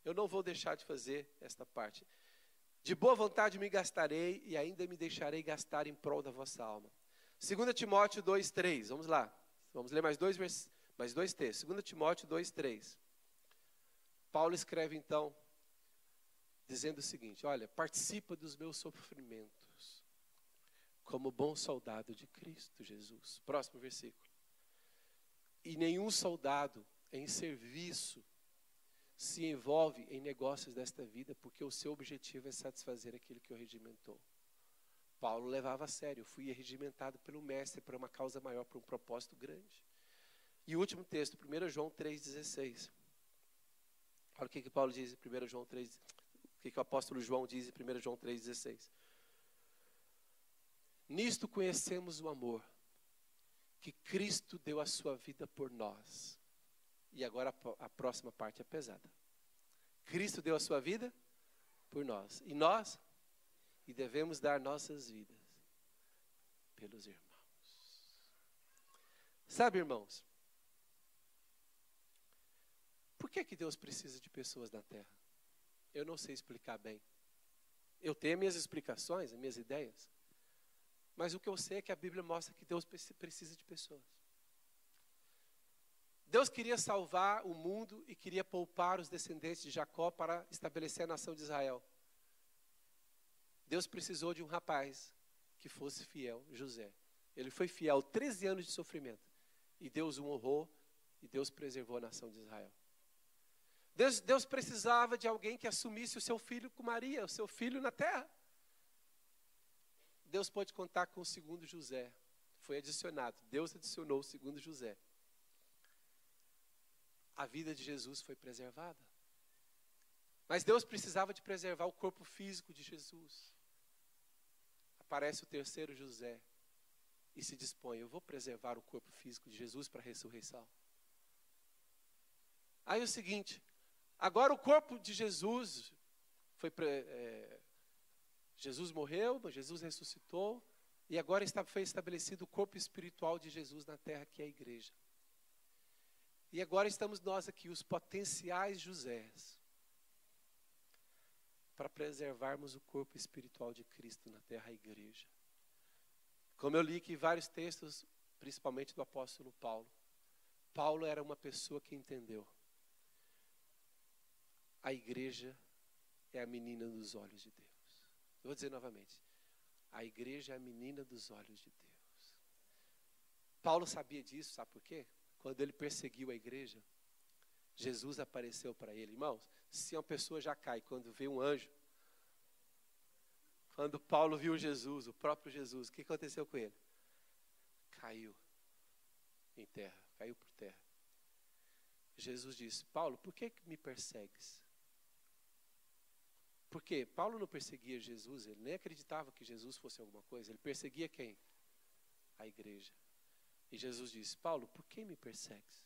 Eu não vou deixar de fazer esta parte. De boa vontade me gastarei e ainda me deixarei gastar em prol da vossa alma. 2 Timóteo 2,3. Vamos lá. Vamos ler mais dois, vers... mais dois textos. 2 Timóteo 2,3. Paulo escreve então, dizendo o seguinte: Olha, participa dos meus sofrimentos, como bom soldado de Cristo Jesus. Próximo versículo. E nenhum soldado em serviço se envolve em negócios desta vida, porque o seu objetivo é satisfazer aquele que o regimentou. Paulo levava a sério, eu fui regimentado pelo mestre para uma causa maior, para um propósito grande. E o último texto, 1 João 3,16. Olha o que, que Paulo diz em 1 João 3, o que, que o apóstolo João diz em 1 João 3,16. Nisto conhecemos o amor, que Cristo deu a sua vida por nós e agora a, próxima parte é pesada. Cristo deu a sua vida por nós. E nós? E devemos dar nossas vidas pelos irmãos. Sabe, irmãos? Por que, que Deus precisa de pessoas na terra? Eu não sei explicar bem. Eu tenho minhas explicações, as minhas ideias. Mas o que eu sei é que a Bíblia mostra que Deus precisa de pessoas. Deus queria salvar o mundo e queria poupar os descendentes de Jacó para estabelecer a nação de Israel. Deus precisou de um rapaz que fosse fiel, José. Ele foi fiel 13 anos de sofrimento. E Deus o honrou e Deus preservou a nação de Israel. Deus, Deus precisava de alguém que assumisse o seu filho com Maria, o seu filho na terra. Deus pode contar com o segundo José. Foi adicionado. Deus adicionou o segundo José a vida de Jesus foi preservada. Mas Deus precisava de preservar o corpo físico de Jesus. Aparece o terceiro José e se dispõe: eu vou preservar o corpo físico de Jesus para a ressurreição. Aí é o seguinte: agora o corpo de Jesus foi. É, Jesus morreu, Jesus ressuscitou, e agora está, foi estabelecido o corpo espiritual de Jesus na terra, que é a igreja. E agora estamos nós aqui, os potenciais Josés. para preservarmos o corpo espiritual de Cristo na terra, a igreja. Como eu li aqui vários textos, principalmente do apóstolo Paulo. Paulo era uma pessoa que entendeu. A igreja é a menina dos olhos de Deus. Eu vou dizer novamente. A igreja é a menina dos olhos de Deus. Paulo sabia disso, sabe por quê? Quando ele perseguiu a igreja, Jesus apareceu para ele. Irmãos, se uma pessoa já cai quando vê um anjo, quando Paulo viu Jesus, o próprio Jesus, o que aconteceu com ele? Caiu em terra, caiu por terra. Jesus disse: Paulo, por que me persegues? Porque Paulo não perseguia Jesus, ele nem acreditava que Jesus fosse alguma coisa, ele perseguia quem? A igreja. E Jesus disse: Paulo, por que me persegues?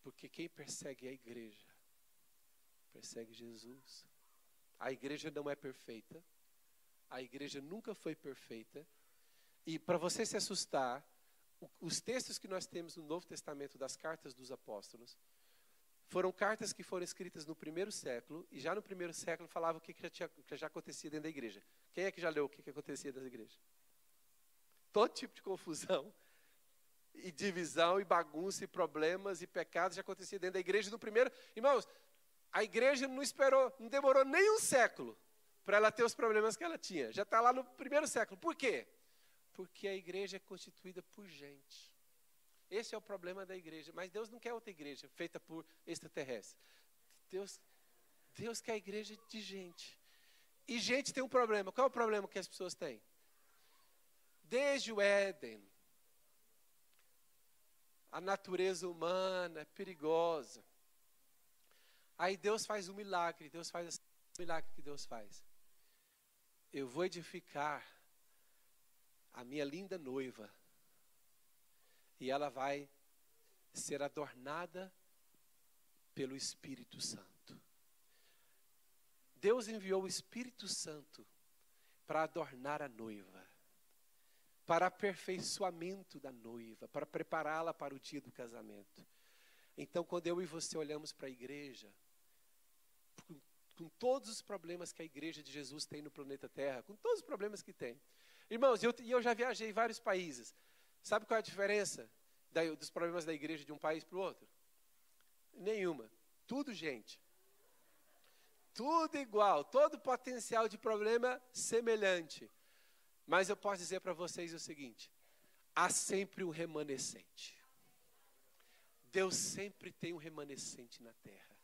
Porque quem persegue a igreja, persegue Jesus. A igreja não é perfeita. A igreja nunca foi perfeita. E para você se assustar, os textos que nós temos no Novo Testamento das cartas dos apóstolos foram cartas que foram escritas no primeiro século e já no primeiro século falava o que, já, tinha, que já acontecia dentro da igreja. Quem é que já leu o que, que acontecia dentro da igreja? Todo tipo de confusão e divisão e bagunça e problemas e pecados já acontecia dentro da igreja no primeiro. Irmãos, a igreja não esperou, não demorou nem um século para ela ter os problemas que ela tinha. Já está lá no primeiro século. Por quê? Porque a igreja é constituída por gente. Esse é o problema da igreja. Mas Deus não quer outra igreja feita por extraterrestres. Deus, Deus quer a igreja de gente. E gente tem um problema. Qual é o problema que as pessoas têm? Desde o Éden, a natureza humana é perigosa. Aí Deus faz um milagre, Deus faz assim, um milagre que Deus faz. Eu vou edificar a minha linda noiva. E ela vai ser adornada pelo Espírito Santo. Deus enviou o Espírito Santo para adornar a noiva, para aperfeiçoamento da noiva, para prepará-la para o dia do casamento. Então, quando eu e você olhamos para a igreja, com todos os problemas que a igreja de Jesus tem no planeta Terra, com todos os problemas que tem. Irmãos, eu, eu já viajei em vários países. Sabe qual é a diferença da, dos problemas da igreja de um país para o outro? Nenhuma. Tudo gente. Tudo igual. Todo potencial de problema semelhante. Mas eu posso dizer para vocês o seguinte: há sempre um remanescente. Deus sempre tem um remanescente na terra.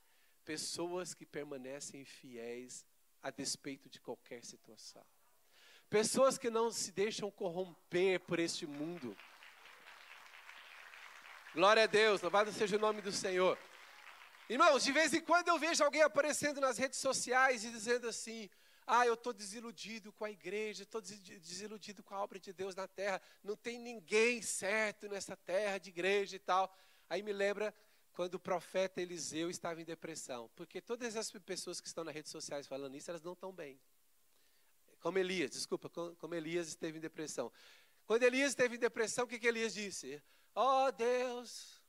Pessoas que permanecem fiéis a despeito de qualquer situação. Pessoas que não se deixam corromper por este mundo. Glória a Deus, louvado seja o nome do Senhor. Irmãos, de vez em quando eu vejo alguém aparecendo nas redes sociais e dizendo assim: ah, eu estou desiludido com a igreja, estou desiludido com a obra de Deus na terra, não tem ninguém certo nessa terra de igreja e tal. Aí me lembra quando o profeta Eliseu estava em depressão. Porque todas as pessoas que estão nas redes sociais falando isso, elas não estão bem. Como Elias, desculpa, como Elias esteve em depressão. Quando Elias esteve em depressão, o que, que Elias disse? Oh Deus,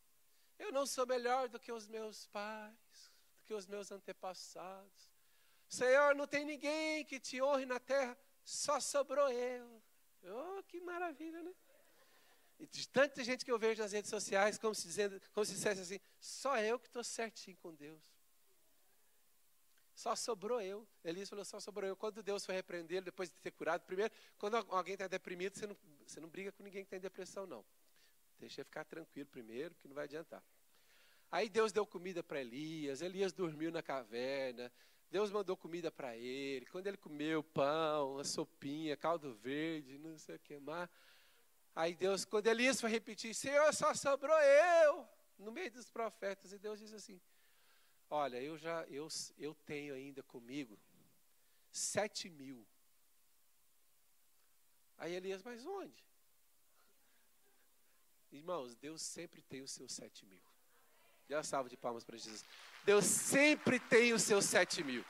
eu não sou melhor do que os meus pais, do que os meus antepassados. Senhor, não tem ninguém que te honre na terra, só sobrou eu. Oh, que maravilha, né? E de tanta gente que eu vejo nas redes sociais, como se, dizendo, como se dissesse assim, só eu que estou certinho com Deus. Só sobrou eu. Elias falou, só sobrou eu. Quando Deus foi repreender, depois de ter curado, primeiro, quando alguém está deprimido, você não, você não briga com ninguém que tem depressão, não. Deixa ele ficar tranquilo primeiro, que não vai adiantar. Aí Deus deu comida para Elias, Elias dormiu na caverna, Deus mandou comida para ele. Quando ele comeu pão, uma sopinha, caldo verde, não sei o que mais. Aí Deus, quando Elias foi repetir, Senhor, só sobrou eu, no meio dos profetas, e Deus diz assim: Olha, eu já, eu, eu tenho ainda comigo sete mil. Aí Elias, mas onde? Irmãos, Deus sempre tem os seus sete mil. Dê uma salva de palmas para Jesus. Deus sempre tem os seus sete mil.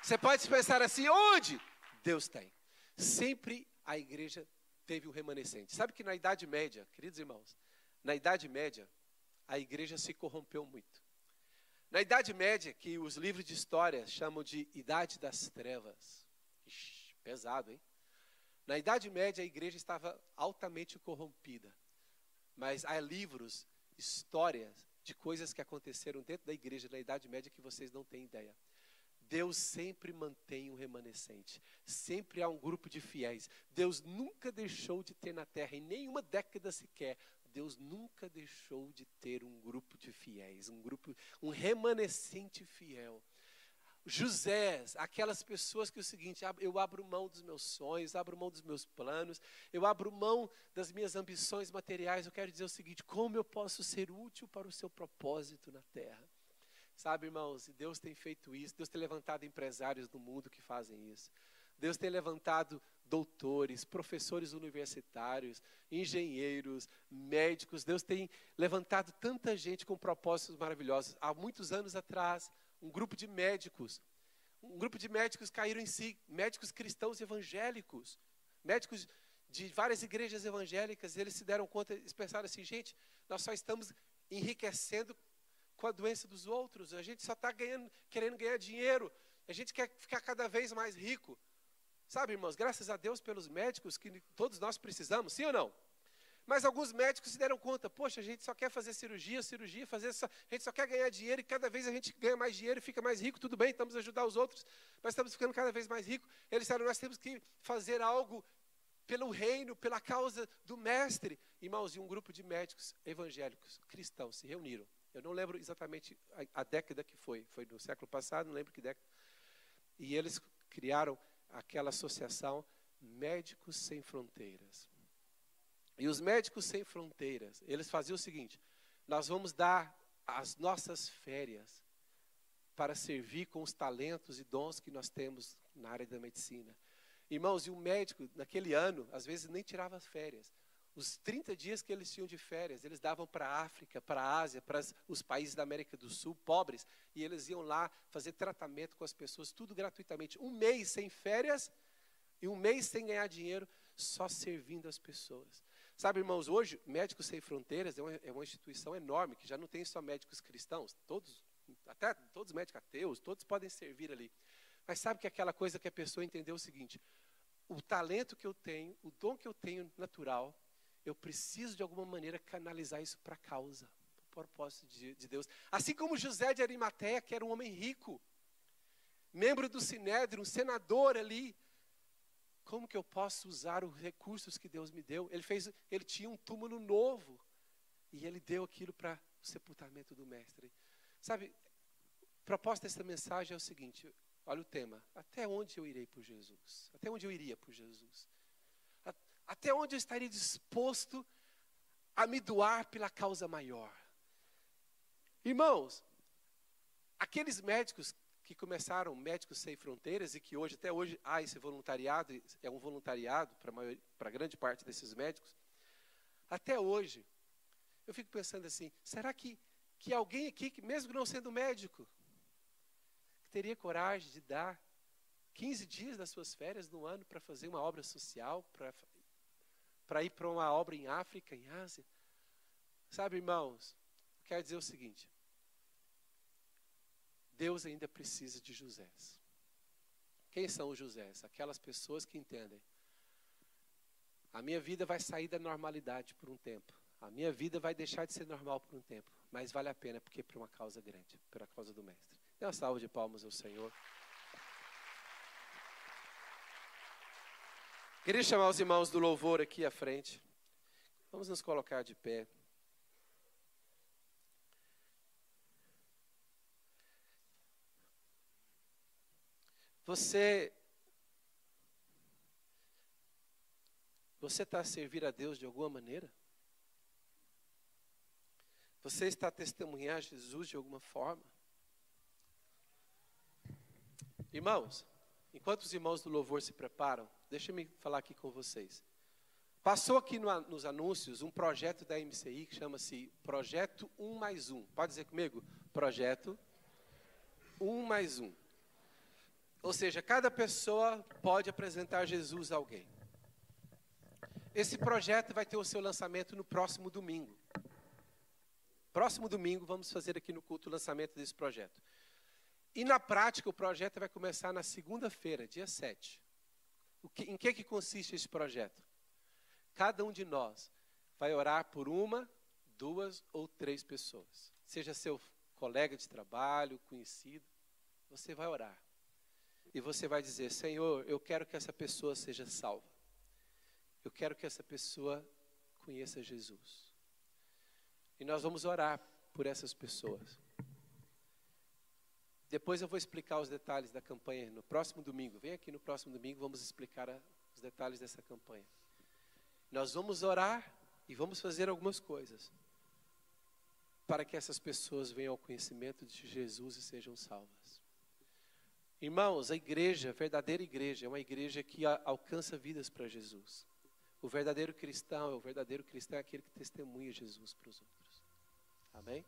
Você pode pensar assim, onde? Deus tem. Sempre a igreja teve um remanescente. Sabe que na Idade Média, queridos irmãos, na Idade Média, a igreja se corrompeu muito. Na Idade Média, que os livros de história chamam de Idade das Trevas. Ixi, pesado, hein? Na Idade Média, a igreja estava altamente corrompida. Mas há livros, histórias de coisas que aconteceram dentro da igreja na Idade Média que vocês não têm ideia. Deus sempre mantém um remanescente. Sempre há um grupo de fiéis. Deus nunca deixou de ter na terra, em nenhuma década sequer, Deus nunca deixou de ter um grupo de fiéis, um grupo, um remanescente fiel. José, aquelas pessoas que é o seguinte, eu abro mão dos meus sonhos, abro mão dos meus planos, eu abro mão das minhas ambições materiais. Eu quero dizer o seguinte: como eu posso ser útil para o seu propósito na terra? Sabe, irmãos, Deus tem feito isso, Deus tem levantado empresários do mundo que fazem isso. Deus tem levantado doutores, professores universitários, engenheiros, médicos. Deus tem levantado tanta gente com propósitos maravilhosos. Há muitos anos atrás, um grupo de médicos, um grupo de médicos caíram em si, médicos cristãos evangélicos, médicos de várias igrejas evangélicas, eles se deram conta, eles pensaram assim, gente, nós só estamos enriquecendo com a doença dos outros. A gente só está querendo ganhar dinheiro. A gente quer ficar cada vez mais rico. Sabe, irmãos, graças a Deus pelos médicos que todos nós precisamos, sim ou não? Mas alguns médicos se deram conta, poxa, a gente só quer fazer cirurgia, cirurgia, fazer só, a gente só quer ganhar dinheiro e cada vez a gente ganha mais dinheiro fica mais rico, tudo bem, estamos ajudar os outros, mas estamos ficando cada vez mais ricos. Eles disseram, nós temos que fazer algo pelo reino, pela causa do mestre. Irmãos, e um grupo de médicos evangélicos, cristãos, se reuniram. Eu não lembro exatamente a, a década que foi, foi no século passado, não lembro que década. E eles criaram aquela associação Médicos Sem Fronteiras. E os Médicos Sem Fronteiras, eles faziam o seguinte: nós vamos dar as nossas férias para servir com os talentos e dons que nós temos na área da medicina. Irmãos, e o médico, naquele ano, às vezes nem tirava férias. Os 30 dias que eles tinham de férias, eles davam para a África, para a Ásia, para os países da América do Sul, pobres, e eles iam lá fazer tratamento com as pessoas, tudo gratuitamente. Um mês sem férias e um mês sem ganhar dinheiro, só servindo as pessoas. Sabe, irmãos, hoje, Médicos Sem Fronteiras é uma, é uma instituição enorme, que já não tem só médicos cristãos, todos, até todos médicos ateus, todos podem servir ali. Mas sabe que aquela coisa que a pessoa entendeu é o seguinte: o talento que eu tenho, o dom que eu tenho natural, eu preciso de alguma maneira canalizar isso para a causa, para o propósito de, de, Deus. Assim como José de Arimateia, que era um homem rico, membro do Sinédrio, um senador ali. Como que eu posso usar os recursos que Deus me deu? Ele fez, ele tinha um túmulo novo e ele deu aquilo para o sepultamento do mestre. Sabe, proposta dessa mensagem é o seguinte: olha o tema. Até onde eu irei por Jesus? Até onde eu iria por Jesus? Até onde eu estaria disposto a me doar pela causa maior? Irmãos, aqueles médicos que começaram Médicos Sem Fronteiras e que hoje, até hoje, há esse voluntariado, é um voluntariado para grande parte desses médicos, até hoje, eu fico pensando assim, será que, que alguém aqui, que mesmo não sendo médico, teria coragem de dar 15 dias das suas férias no ano para fazer uma obra social, para ir para uma obra em África, em Ásia. Sabe, irmãos, quero dizer o seguinte: Deus ainda precisa de Josés. Quem são os Josés? Aquelas pessoas que entendem. A minha vida vai sair da normalidade por um tempo. A minha vida vai deixar de ser normal por um tempo. Mas vale a pena porque é por uma causa grande, pela causa do Mestre. Dê uma salva de palmas ao Senhor. Queria chamar os irmãos do louvor aqui à frente. Vamos nos colocar de pé. Você Você está a servir a Deus de alguma maneira? Você está a testemunhar Jesus de alguma forma? Irmãos, enquanto os irmãos do louvor se preparam, deixa eu falar aqui com vocês. Passou aqui no, nos anúncios um projeto da MCI que chama-se Projeto 1 mais 1. Pode dizer comigo? Projeto 1 mais 1. Ou seja, cada pessoa pode apresentar Jesus a alguém. Esse projeto vai ter o seu lançamento no próximo domingo. Próximo domingo vamos fazer aqui no culto o lançamento desse projeto. E na prática o projeto vai começar na segunda-feira, dia 7. Que, em que, que consiste esse projeto? Cada um de nós vai orar por uma, duas ou três pessoas. Seja seu colega de trabalho, conhecido, você vai orar. E você vai dizer: Senhor, eu quero que essa pessoa seja salva. Eu quero que essa pessoa conheça Jesus. E nós vamos orar por essas pessoas. Depois eu vou explicar os detalhes da campanha no próximo domingo. Vem aqui no próximo domingo, vamos explicar a, os detalhes dessa campanha. Nós vamos orar e vamos fazer algumas coisas para que essas pessoas venham ao conhecimento de Jesus e sejam salvas. Irmãos, a igreja, a verdadeira igreja, é uma igreja que alcança vidas para Jesus. O verdadeiro cristão, o verdadeiro cristão é aquele que testemunha Jesus para os outros. Amém?